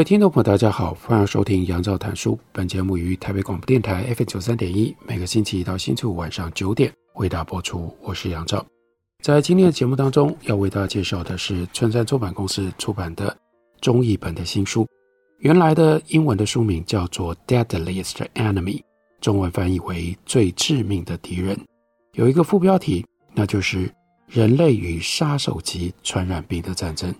位听众朋友，大家好，欢迎收听杨照谈书。本节目于台北广播电台 FM 九三点一，每个星期一到星期五晚上九点为大家播出。我是杨照。在今天的节目当中，要为大家介绍的是春山出版公司出版的中译本的新书。原来的英文的书名叫做《Deadliest Enemy》，中文翻译为《最致命的敌人》。有一个副标题，那就是“人类与杀手级传染病的战争”。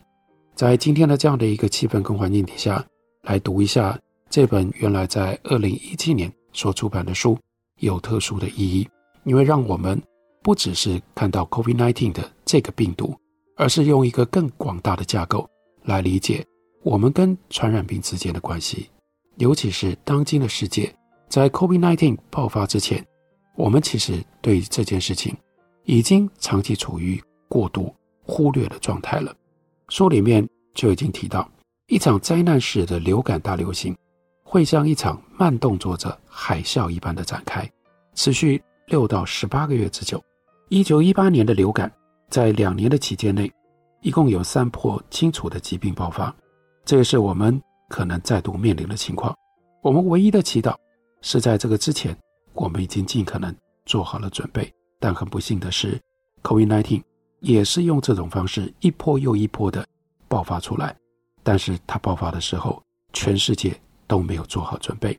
在今天的这样的一个气氛跟环境底下，来读一下这本原来在二零一七年所出版的书，有特殊的意义，因为让我们不只是看到 COVID-19 的这个病毒，而是用一个更广大的架构来理解我们跟传染病之间的关系，尤其是当今的世界，在 COVID-19 爆发之前，我们其实对这件事情已经长期处于过度忽略的状态了。书里面就已经提到，一场灾难式的流感大流行会像一场慢动作的海啸一般的展开，持续六到十八个月之久。一九一八年的流感，在两年的期间内，一共有三波清楚的疾病爆发，这个是我们可能再度面临的情况。我们唯一的祈祷是在这个之前，我们已经尽可能做好了准备。但很不幸的是，COVID-19。也是用这种方式一波又一波的爆发出来，但是它爆发的时候，全世界都没有做好准备。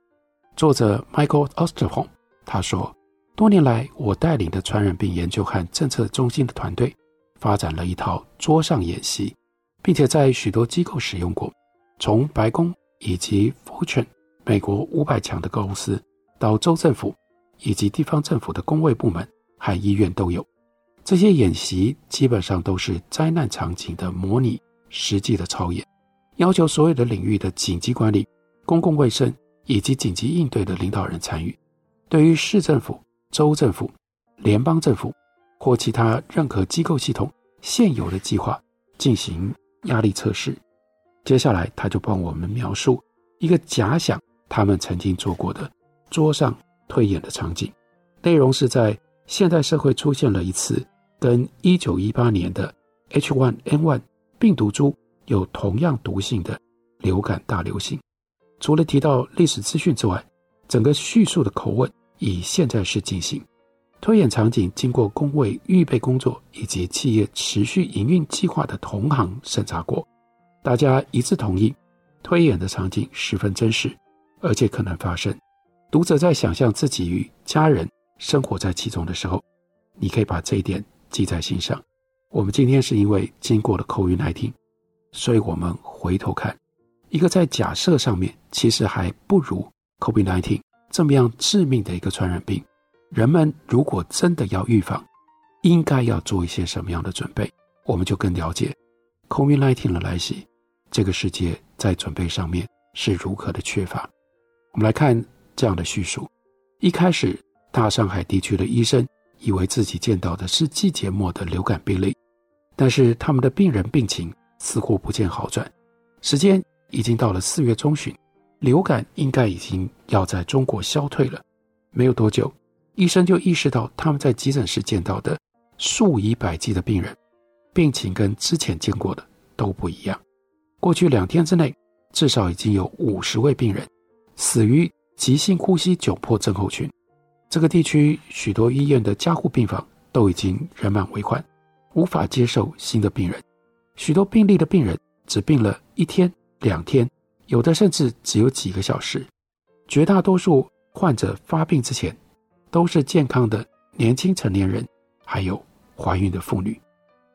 作者 Michael Osterholm 他说，多年来我带领的传染病研究和政策中心的团队发展了一套桌上演习，并且在许多机构使用过，从白宫以及 Fortune 美国五百强的公司到州政府以及地方政府的公卫部门和医院都有。这些演习基本上都是灾难场景的模拟，实际的操演，要求所有的领域的紧急管理、公共卫生以及紧急应对的领导人参与。对于市政府、州政府、联邦政府或其他任何机构系统现有的计划进行压力测试。接下来，他就帮我们描述一个假想他们曾经做过的桌上推演的场景，内容是在现代社会出现了一次。跟一九一八年的 H1N1 病毒株有同样毒性的流感大流行，除了提到历史资讯之外，整个叙述的口吻以现在式进行。推演场景经过公卫预备工作以及企业持续营运计划的同行审查过，大家一致同意，推演的场景十分真实，而且可能发生。读者在想象自己与家人生活在其中的时候，你可以把这一点。记在心上。我们今天是因为经过了 COVID-19，所以我们回头看一个在假设上面其实还不如 COVID-19 这么样致命的一个传染病。人们如果真的要预防，应该要做一些什么样的准备？我们就更了解 COVID-19 的来袭，这个世界在准备上面是如何的缺乏。我们来看这样的叙述：一开始，大上海地区的医生。以为自己见到的是季节末的流感病例，但是他们的病人病情似乎不见好转。时间已经到了四月中旬，流感应该已经要在中国消退了。没有多久，医生就意识到他们在急诊室见到的数以百计的病人，病情跟之前见过的都不一样。过去两天之内，至少已经有五十位病人死于急性呼吸窘迫症候群。这个地区许多医院的加护病房都已经人满为患，无法接受新的病人。许多病例的病人只病了一天、两天，有的甚至只有几个小时。绝大多数患者发病之前都是健康的年轻成年人，还有怀孕的妇女。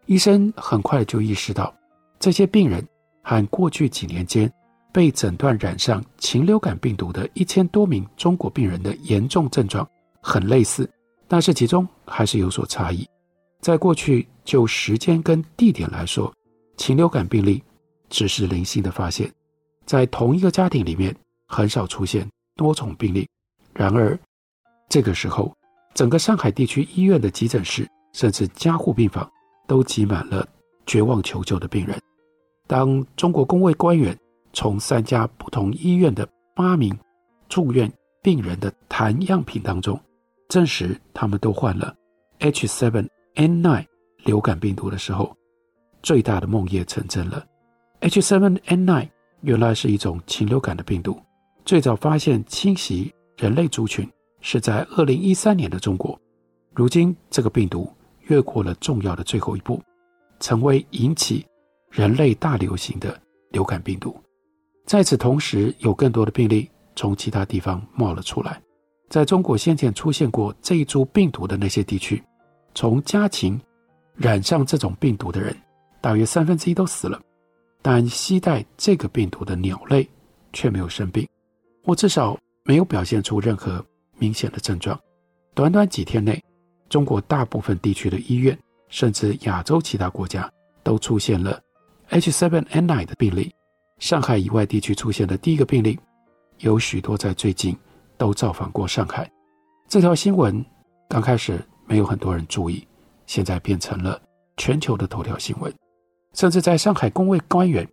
医生很快就意识到，这些病人和过去几年间被诊断染上禽流感病毒的一千多名中国病人的严重症状很类似，但是其中还是有所差异。在过去就时间跟地点来说，禽流感病例只是零星的发现，在同一个家庭里面很少出现多重病例。然而，这个时候，整个上海地区医院的急诊室甚至加护病房都挤满了绝望求救的病人。当中国公卫官员从三家不同医院的八名住院病人的痰样品当中证实他们都患了 H7N9 流感病毒的时候，最大的梦魇成真了。H7N9 原来是一种禽流感的病毒，最早发现侵袭人类族群是在2013年的中国。如今，这个病毒越过了重要的最后一步，成为引起人类大流行的流感病毒。在此同时，有更多的病例从其他地方冒了出来。在中国先前出现过这一株病毒的那些地区，从家禽染上这种病毒的人，大约三分之一都死了。但携带这个病毒的鸟类却没有生病，或至少没有表现出任何明显的症状。短短几天内，中国大部分地区的医院，甚至亚洲其他国家，都出现了 H7N9 的病例。上海以外地区出现的第一个病例，有许多在最近都造访过上海。这条新闻刚开始没有很多人注意，现在变成了全球的头条新闻。甚至在上海公卫官员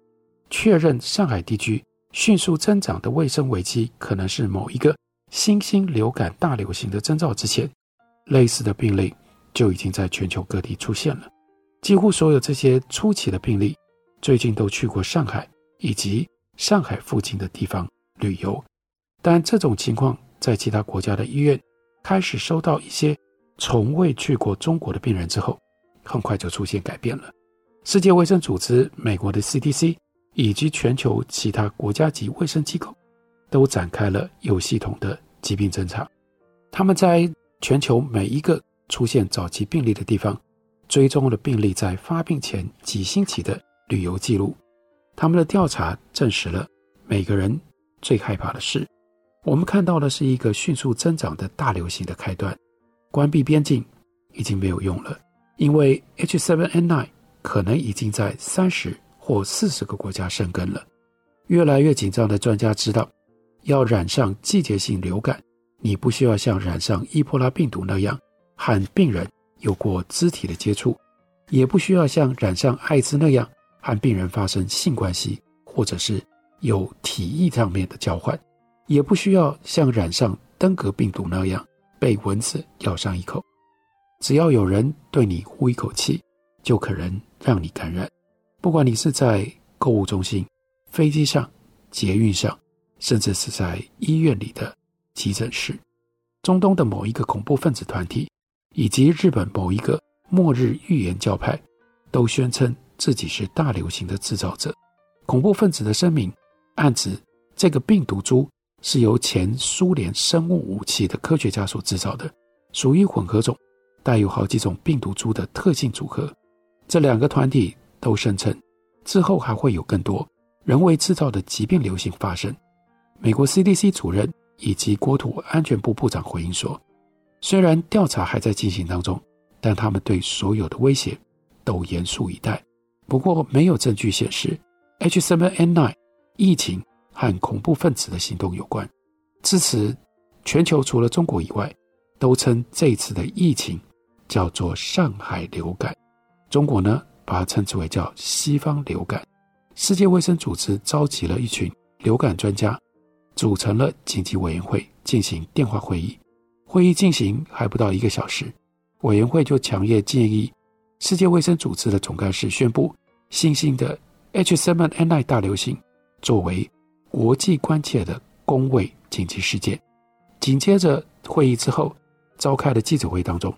确认上海地区迅速增长的卫生危机可能是某一个新兴流感大流行的征兆之前，类似的病例就已经在全球各地出现了。几乎所有这些初期的病例最近都去过上海。以及上海附近的地方旅游，但这种情况在其他国家的医院开始收到一些从未去过中国的病人之后，很快就出现改变了。世界卫生组织、美国的 CDC 以及全球其他国家级卫生机构都展开了有系统的疾病侦查。他们在全球每一个出现早期病例的地方，追踪了病例在发病前几星期的旅游记录。他们的调查证实了每个人最害怕的事。我们看到的是一个迅速增长的大流行的开端。关闭边境已经没有用了，因为 H7N9 可能已经在三十或四十个国家生根了。越来越紧张的专家知道，要染上季节性流感，你不需要像染上伊波拉病毒那样和病人有过肢体的接触，也不需要像染上艾滋那样。和病人发生性关系，或者是有体液上面的交换，也不需要像染上登革病毒那样被蚊子咬上一口。只要有人对你呼一口气，就可能让你感染。不管你是在购物中心、飞机上、捷运上，甚至是在医院里的急诊室。中东的某一个恐怖分子团体，以及日本某一个末日预言教派，都宣称。自己是大流行的制造者，恐怖分子的声明暗指这个病毒株是由前苏联生物武器的科学家所制造的，属于混合种，带有好几种病毒株的特性组合。这两个团体都声称，之后还会有更多人为制造的疾病流行发生。美国 CDC 主任以及国土安全部部长回应说，虽然调查还在进行当中，但他们对所有的威胁都严肃以待。不过，没有证据显示 H7N9 疫情和恐怖分子的行动有关。至此，全球除了中国以外，都称这次的疫情叫做“上海流感”。中国呢，把它称之为叫“西方流感”。世界卫生组织召集了一群流感专家，组成了紧急委员会进行电话会议。会议进行还不到一个小时，委员会就强烈建议。世界卫生组织的总干事宣布，新兴的 H7N9 大流行作为国际关切的公卫紧急事件。紧接着会议之后召开的记者会当中，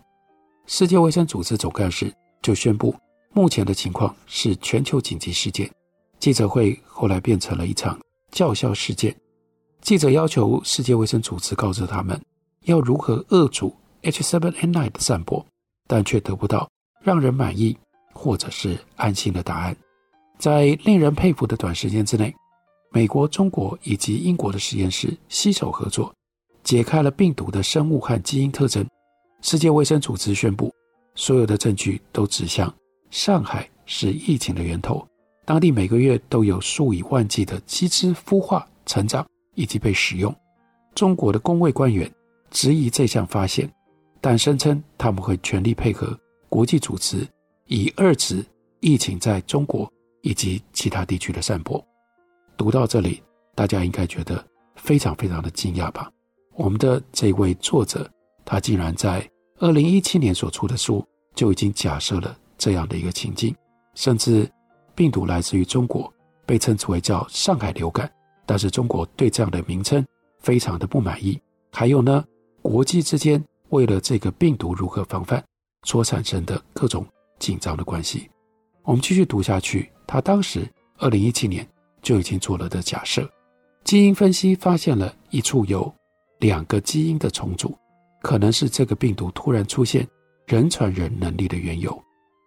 世界卫生组织总干事就宣布，目前的情况是全球紧急事件。记者会后来变成了一场叫嚣事件。记者要求世界卫生组织告知他们要如何遏阻 H7N9 的散播，但却得不到。让人满意或者是安心的答案，在令人佩服的短时间之内，美国、中国以及英国的实验室携手合作，解开了病毒的生物和基因特征。世界卫生组织宣布，所有的证据都指向上海是疫情的源头，当地每个月都有数以万计的鸡只孵化、成长以及被食用。中国的公卫官员质疑这项发现，但声称他们会全力配合国际组织，以遏制疫情在中国以及其他地区的散播。读到这里，大家应该觉得非常非常的惊讶吧？我们的这位作者，他竟然在二零一七年所出的书就已经假设了这样的一个情境，甚至病毒来自于中国，被称之为叫上海流感，但是中国对这样的名称非常的不满意。还有呢，国际之间为了这个病毒如何防范所产生的各种紧张的关系。我们继续读下去，他当时二零一七年就已经做了的假设，基因分析发现了一处有。两个基因的重组，可能是这个病毒突然出现人传人能力的缘由。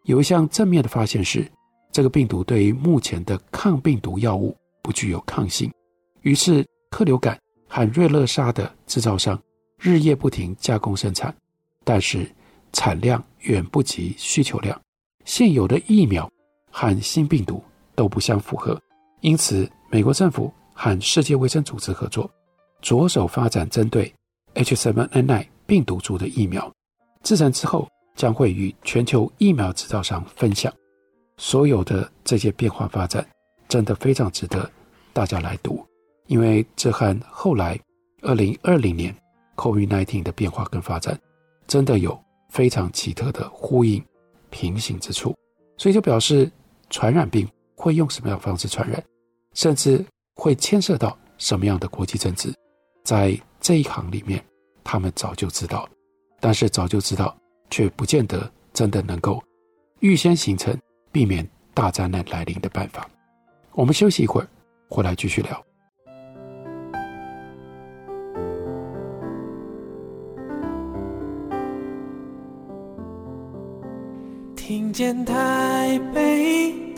有一项正面的发现是，这个病毒对于目前的抗病毒药物不具有抗性。于是，克流感和瑞乐沙的制造商日夜不停加工生产，但是产量远不及需求量。现有的疫苗和新病毒都不相符合，因此美国政府和世界卫生组织合作。着手发展针对 H7N9 病毒株的疫苗，制成之后将会与全球疫苗制造商分享。所有的这些变化发展，真的非常值得大家来读，因为这和后来2020年 COVID-19 的变化跟发展，真的有非常奇特的呼应平行之处。所以就表示传染病会用什么样方式传染，甚至会牵涉到什么样的国际政治。在这一行里面，他们早就知道，但是早就知道，却不见得真的能够预先形成避免大灾难来临的办法。我们休息一会儿，回来继续聊。听见台北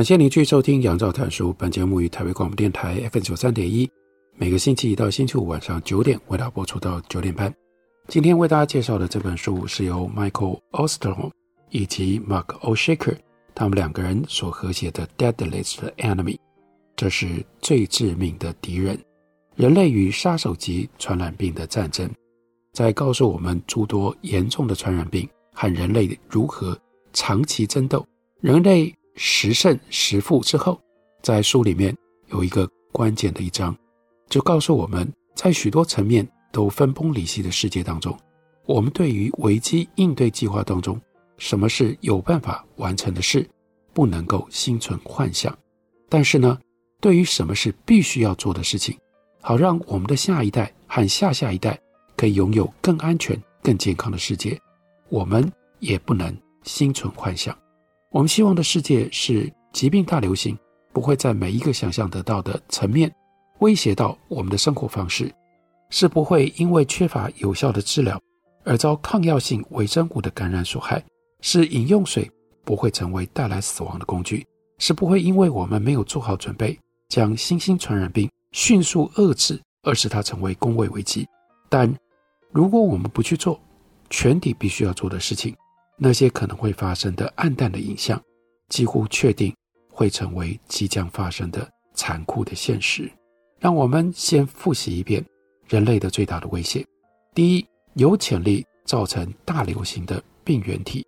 感谢您继续收听《杨照谈书》。本节目于台北广播电台 FM 九三点一，每个星期一到星期五晚上九点为大家播出到九点半。今天为大家介绍的这本书是由 Michael Osterholm 以及 Mark Oshaker 他们两个人所合写的《Deadliest Enemy》，这是最致命的敌人——人类与杀手级传染病的战争，在告诉我们诸多严重的传染病和人类如何长期争斗，人类。十胜十负之后，在书里面有一个关键的一章，就告诉我们在许多层面都分崩离析的世界当中，我们对于危机应对计划当中，什么是有办法完成的事，不能够心存幻想；但是呢，对于什么是必须要做的事情，好让我们的下一代和下下一代可以拥有更安全、更健康的世界，我们也不能心存幻想。我们希望的世界是疾病大流行不会在每一个想象得到的层面威胁到我们的生活方式，是不会因为缺乏有效的治疗而遭抗药性微生物的感染所害，是饮用水不会成为带来死亡的工具，是不会因为我们没有做好准备将新兴传染病迅速遏制而使它成为公卫危机。但如果我们不去做全体必须要做的事情，那些可能会发生的暗淡的影像，几乎确定会成为即将发生的残酷的现实。让我们先复习一遍人类的最大的威胁：第一，有潜力造成大流行的病原体，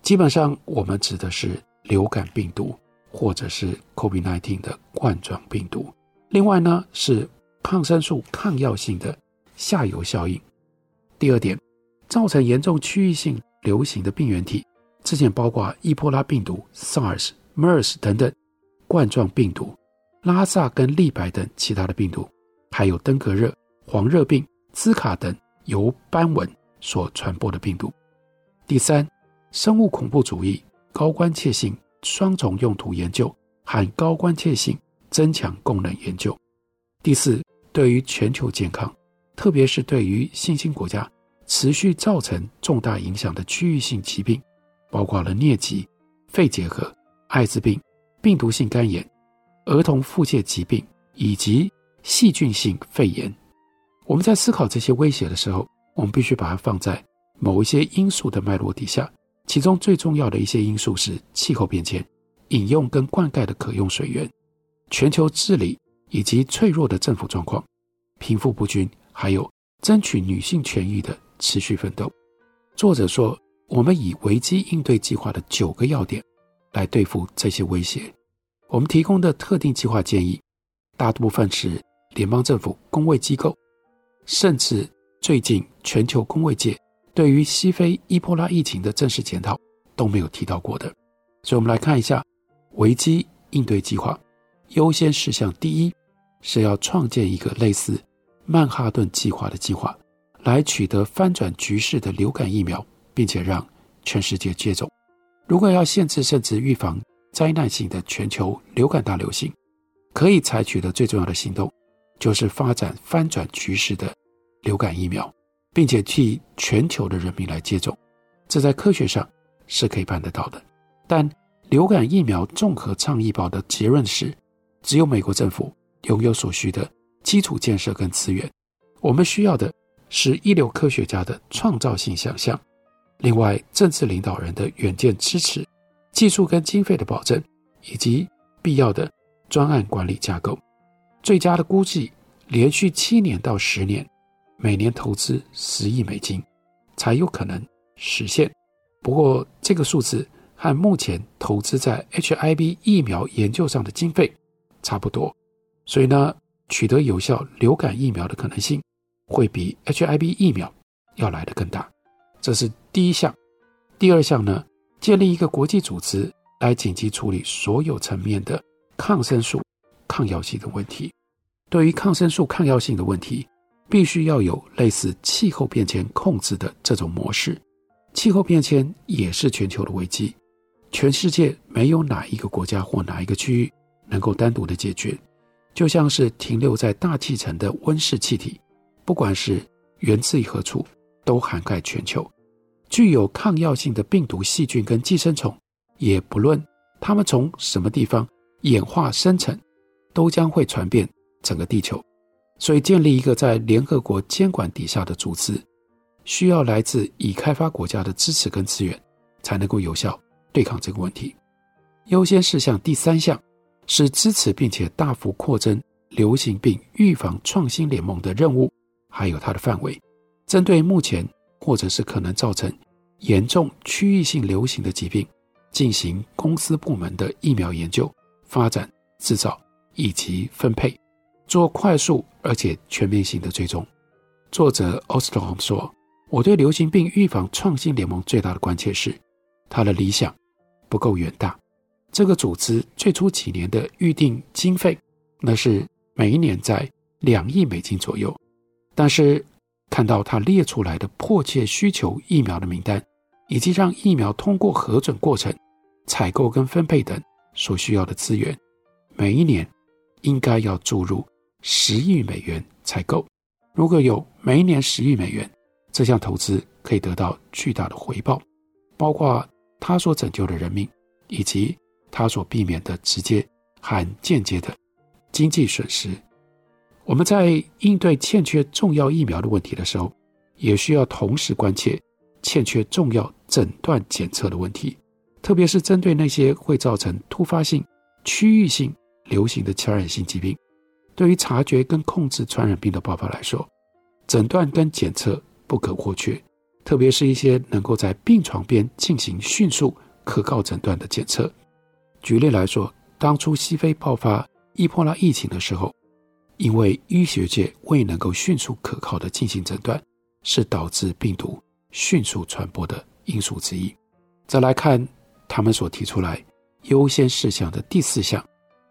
基本上我们指的是流感病毒或者是 COVID-19 的冠状病毒。另外呢，是抗生素抗药性的下游效应。第二点，造成严重区域性。流行的病原体，之前包括伊波拉病毒、SARS、MERS 等等冠状病毒、拉萨跟利白等其他的病毒，还有登革热、黄热病、兹卡等由斑蚊所传播的病毒。第三，生物恐怖主义高关切性双重用途研究和高关切性增强功能研究。第四，对于全球健康，特别是对于新兴国家持续造成重大影响的区域性疾病，包括了疟疾、肺结核、艾滋病、病毒性肝炎、儿童腹泻疾病以及细菌性肺炎。我们在思考这些威胁的时候，我们必须把它放在某一些因素的脉络底下。其中最重要的一些因素是气候变迁、饮用跟灌溉的可用水源、全球治理以及脆弱的政府状况、贫富不均，还有争取女性权益的持续奋斗。作者说，我们以危机应对计划的九个要点来对付这些威胁。我们提供的特定计划建议，大部分是联邦政府公卫机构，甚至最近全球公卫界对于西非伊波拉疫情的正式检讨都没有提到过的。所以，我们来看一下危机应对计划优先事项。第一是要创建一个类似曼哈顿计划的计划，来取得翻转局势的流感疫苗，并且让全世界接种。如果要限制甚至预防灾难性的全球流感大流行，可以采取的最重要的行动，就是发展翻转局势的流感疫苗，并且替全球的人民来接种。这在科学上是可以办得到的。但流感疫苗综合倡议报的结论是，只有美国政府拥有所需的基础建设跟资源。我们需要的是一流科学家的创造性想象，另外政治领导人的远见支持。技术跟经费的保证，以及必要的专案管理架构，最佳的估计，连续七年到十年，每年投资十亿美金，才有可能实现。不过，这个数字和目前投资在 HIV 疫苗研究上的经费差不多，所以呢，取得有效流感疫苗的可能性，会比 HIV 疫苗要来得更大。这是第一项。第二项呢？建立一个国际组织来紧急处理所有层面的抗生素抗药性的问题。对于抗生素抗药性的问题，必须要有类似气候变迁控制的这种模式。气候变迁也是全球的危机，全世界没有哪一个国家或哪一个区域能够单独的解决。就像是停留在大气层的温室气体，不管是源自于何处，都涵盖全球。具有抗药性的病毒、细菌跟寄生虫，也不论它们从什么地方演化生成，都将会传遍整个地球。所以，建立一个在联合国监管底下的组织，需要来自已开发国家的支持跟资源，才能够有效对抗这个问题。优先事项第三项是支持并且大幅扩增流行病预防创新联盟的任务，还有它的范围，针对目前。或者是可能造成严重区域性流行的疾病，进行公司部门的疫苗研究、发展、制造以及分配，做快速而且全面性的追踪。作者 Ostrom 说：“我对流行病预防创新联盟最大的关切是，他的理想不够远大。这个组织最初几年的预定经费，那是每一年在两亿美金左右，但是。”看到他列出来的迫切需求疫苗的名单，以及让疫苗通过核准过程、采购跟分配等所需要的资源，每一年应该要注入十亿美元才够。如果有每一年十亿美元，这项投资可以得到巨大的回报，包括他所拯救的人命，以及他所避免的直接和间接的经济损失。我们在应对欠缺重要疫苗的问题的时候，也需要同时关切欠缺重要诊断检测的问题，特别是针对那些会造成突发性、区域性流行的传染性疾病。对于察觉跟控制传染病的爆发来说，诊断跟检测不可或缺，特别是一些能够在病床边进行迅速、可靠诊断的检测。举例来说，当初西非爆发伊波拉疫情的时候。因为医学界未能够迅速可靠地进行诊断，是导致病毒迅速传播的因素之一。再来看他们所提出来优先事项的第四项，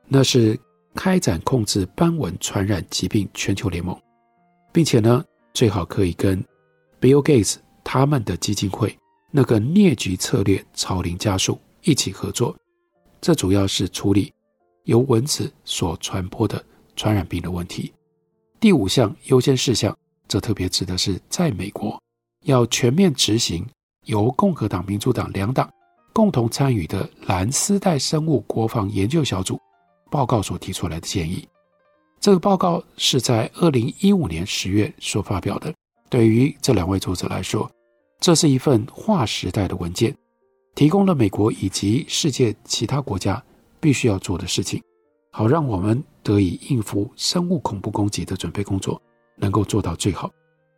那是开展控制斑蚊传染疾病全球联盟，并且呢，最好可以跟 Bill Gates 他们的基金会那个疟疾策略超龄家属一起合作。这主要是处理由蚊子所传播的传染病的问题。第五项优先事项，这特别指的是在美国要全面执行由共和党、民主党两党共同参与的蓝丝带生物国防研究小组报告所提出来的建议。这个报告是在二零一五年十月所发表的。对于这两位作者来说，这是一份划时代的文件，提供了美国以及世界其他国家必须要做的事情，好让我们得以应付生物恐怖攻击的准备工作能够做到最好。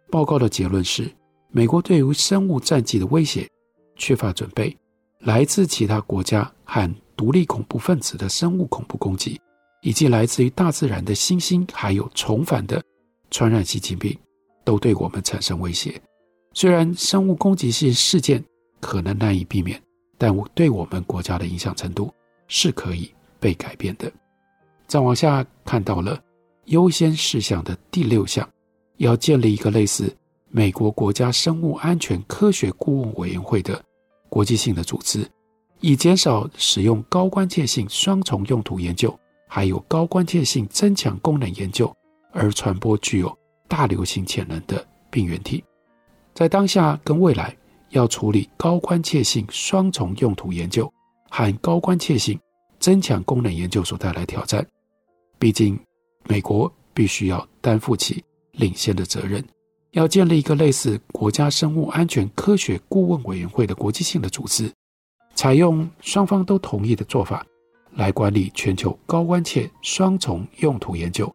报告的结论是，美国对于生物战剂的威胁缺乏准备，来自其他国家和独立恐怖分子的生物恐怖攻击。以及来自于大自然的新兴，还有重返的传染性疾病，都对我们产生威胁。虽然生物攻击性事件可能难以避免，但我对我们国家的影响程度是可以被改变的。再往下看到了优先事项的第六项，要建立一个类似美国国家生物安全科学顾问委员会的国际性的组织，以减少使用高关切性双重用途研究。还有高关切性增强功能研究而传播具有大流行潜能的病原体，在当下跟未来要处理高关切性双重用途研究和高关切性增强功能研究所带来挑战。毕竟，美国必须要担负起领先的责任，要建立一个类似国家生物安全科学顾问委员会的国际性的组织，采用双方都同意的做法。来管理全球高关切双重用途研究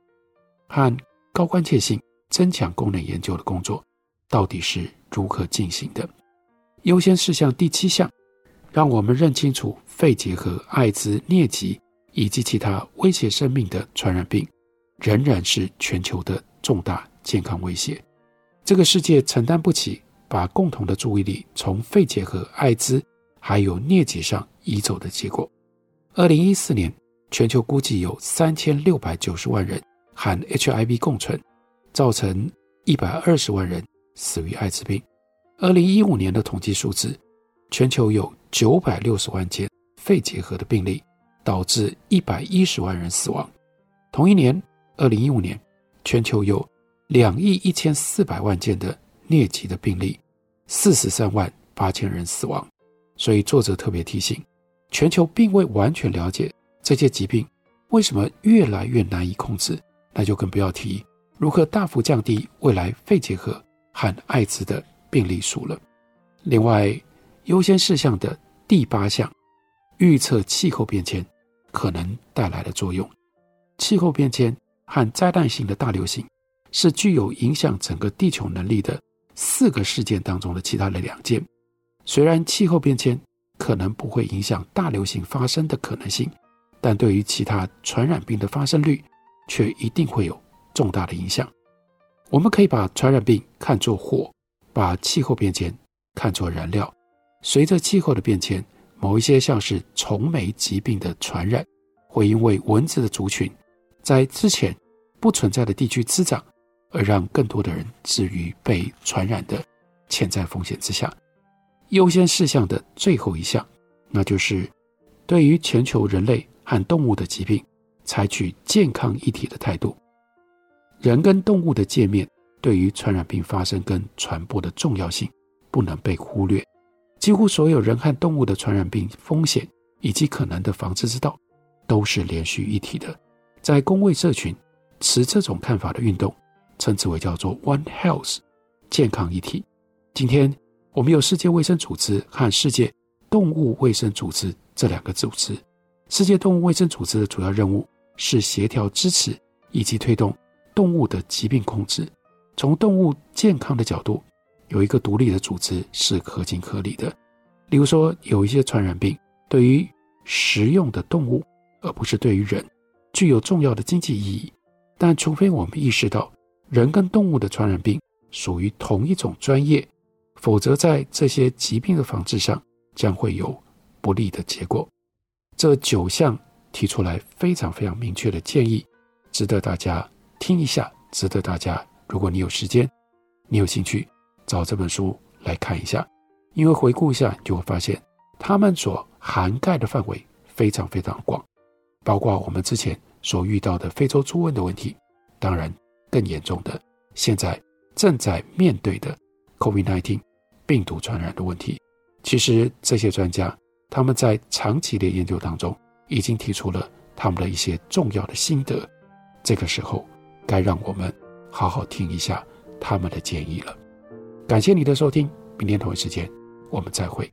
和高关切性增强功能研究的工作，到底是如何进行的？优先事项第七项，让我们认清楚肺结核、艾滋、疟疾以及其他威胁生命的传染病，仍然是全球的重大健康威胁。这个世界承担不起把共同的注意力从肺结核、艾滋还有疟疾上移走的结果。二零一四年，全球估计有三千六百九十万人和 HIV 共存，造成一百二十万人死于艾滋病。二零一五年的统计数字，全球有九百六十万件肺结核的病例，导致一百一十万人死亡。同一年，二零一五年，全球有两亿一千四百万件的疟疾的病例，四十三万八千人死亡。所以，作者特别提醒。全球并未完全了解这些疾病为什么越来越难以控制，那就更不要提如何大幅降低未来肺结核和艾滋的病例数了。另外，优先事项的第八项，预测气候变迁可能带来的作用。气候变迁和灾难性的大流行是具有影响整个地球能力的四个事件当中的其他的两件。虽然气候变迁，可能不会影响大流行发生的可能性，但对于其他传染病的发生率，却一定会有重大的影响。我们可以把传染病看作火，把气候变迁看作燃料。随着气候的变迁，某一些像是虫媒疾病的传染，会因为蚊子的族群在之前不存在的地区滋长，而让更多的人置于被传染的潜在风险之下。优先事项的最后一项，那就是对于全球人类和动物的疾病，采取健康一体的态度。人跟动物的界面对于传染病发生跟传播的重要性不能被忽略。几乎所有人和动物的传染病风险以及可能的防治之道，都是连续一体的。在公卫社群持这种看法的运动，称之为叫做 One Health，健康一体。今天。我们有世界卫生组织和世界动物卫生组织这两个组织。世界动物卫生组织的主要任务是协调支持以及推动动物的疾病控制。从动物健康的角度，有一个独立的组织是合情合理的。例如说，有一些传染病对于食用的动物，而不是对于人，具有重要的经济意义。但除非我们意识到人跟动物的传染病属于同一种专业。否则，在这些疾病的防治上将会有不利的结果。这九项提出来非常非常明确的建议，值得大家听一下，值得大家，如果你有时间，你有兴趣找这本书来看一下，因为回顾一下，就会发现他们所涵盖的范围非常非常广，包括我们之前所遇到的非洲猪瘟的问题，当然更严重的，现在正在面对的 COVID-19 病毒传染的问题。其实这些专家他们在长期的研究当中，已经提出了他们的一些重要的心得。这个时候，该让我们好好听一下他们的建议了。感谢你的收听，明天同一时间我们再会。